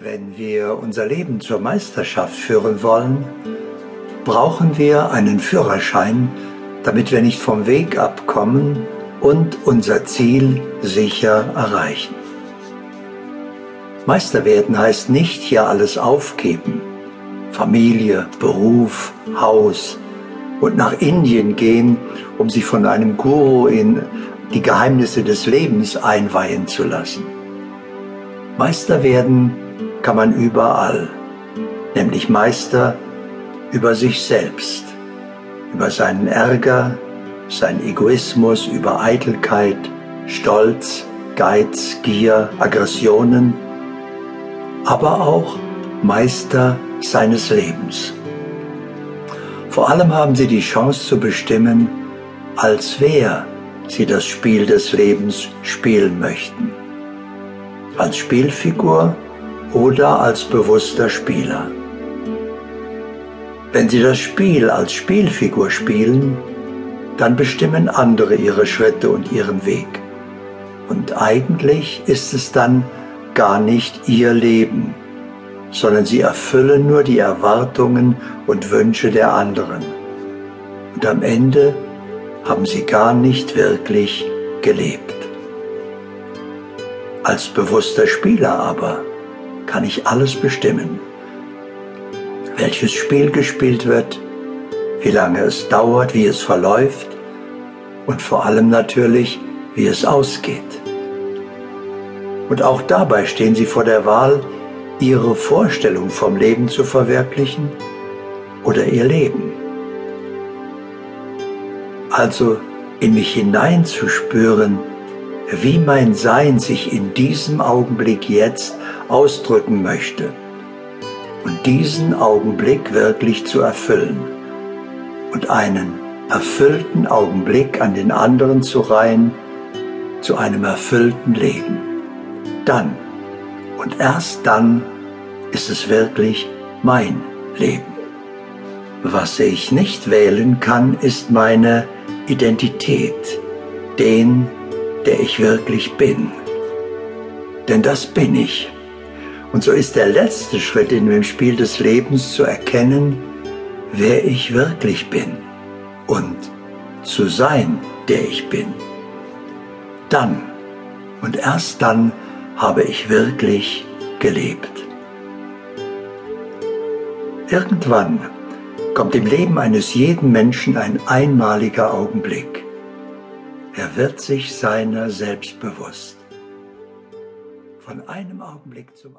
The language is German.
Wenn wir unser Leben zur Meisterschaft führen wollen, brauchen wir einen Führerschein, damit wir nicht vom Weg abkommen und unser Ziel sicher erreichen. Meister werden heißt nicht hier alles aufgeben, Familie, Beruf, Haus und nach Indien gehen, um sich von einem Guru in die Geheimnisse des Lebens einweihen zu lassen. Meister werden kann man überall, nämlich Meister über sich selbst, über seinen Ärger, seinen Egoismus, über Eitelkeit, Stolz, Geiz, Gier, Aggressionen, aber auch Meister seines Lebens. Vor allem haben sie die Chance zu bestimmen, als wer sie das Spiel des Lebens spielen möchten. Als Spielfigur oder als bewusster Spieler. Wenn Sie das Spiel als Spielfigur spielen, dann bestimmen andere Ihre Schritte und Ihren Weg. Und eigentlich ist es dann gar nicht Ihr Leben, sondern Sie erfüllen nur die Erwartungen und Wünsche der anderen. Und am Ende haben Sie gar nicht wirklich gelebt. Als bewusster Spieler aber kann ich alles bestimmen. Welches Spiel gespielt wird, wie lange es dauert, wie es verläuft und vor allem natürlich, wie es ausgeht. Und auch dabei stehen Sie vor der Wahl, Ihre Vorstellung vom Leben zu verwirklichen oder Ihr Leben. Also in mich hineinzuspüren, wie mein Sein sich in diesem Augenblick jetzt ausdrücken möchte und diesen Augenblick wirklich zu erfüllen und einen erfüllten Augenblick an den anderen zu reihen zu einem erfüllten Leben. Dann und erst dann ist es wirklich mein Leben. Was ich nicht wählen kann, ist meine Identität, den, der ich wirklich bin. Denn das bin ich. Und so ist der letzte Schritt in dem Spiel des Lebens zu erkennen, wer ich wirklich bin und zu sein, der ich bin. Dann und erst dann habe ich wirklich gelebt. Irgendwann kommt im Leben eines jeden Menschen ein einmaliger Augenblick. Er wird sich seiner selbst bewusst. Von einem Augenblick zum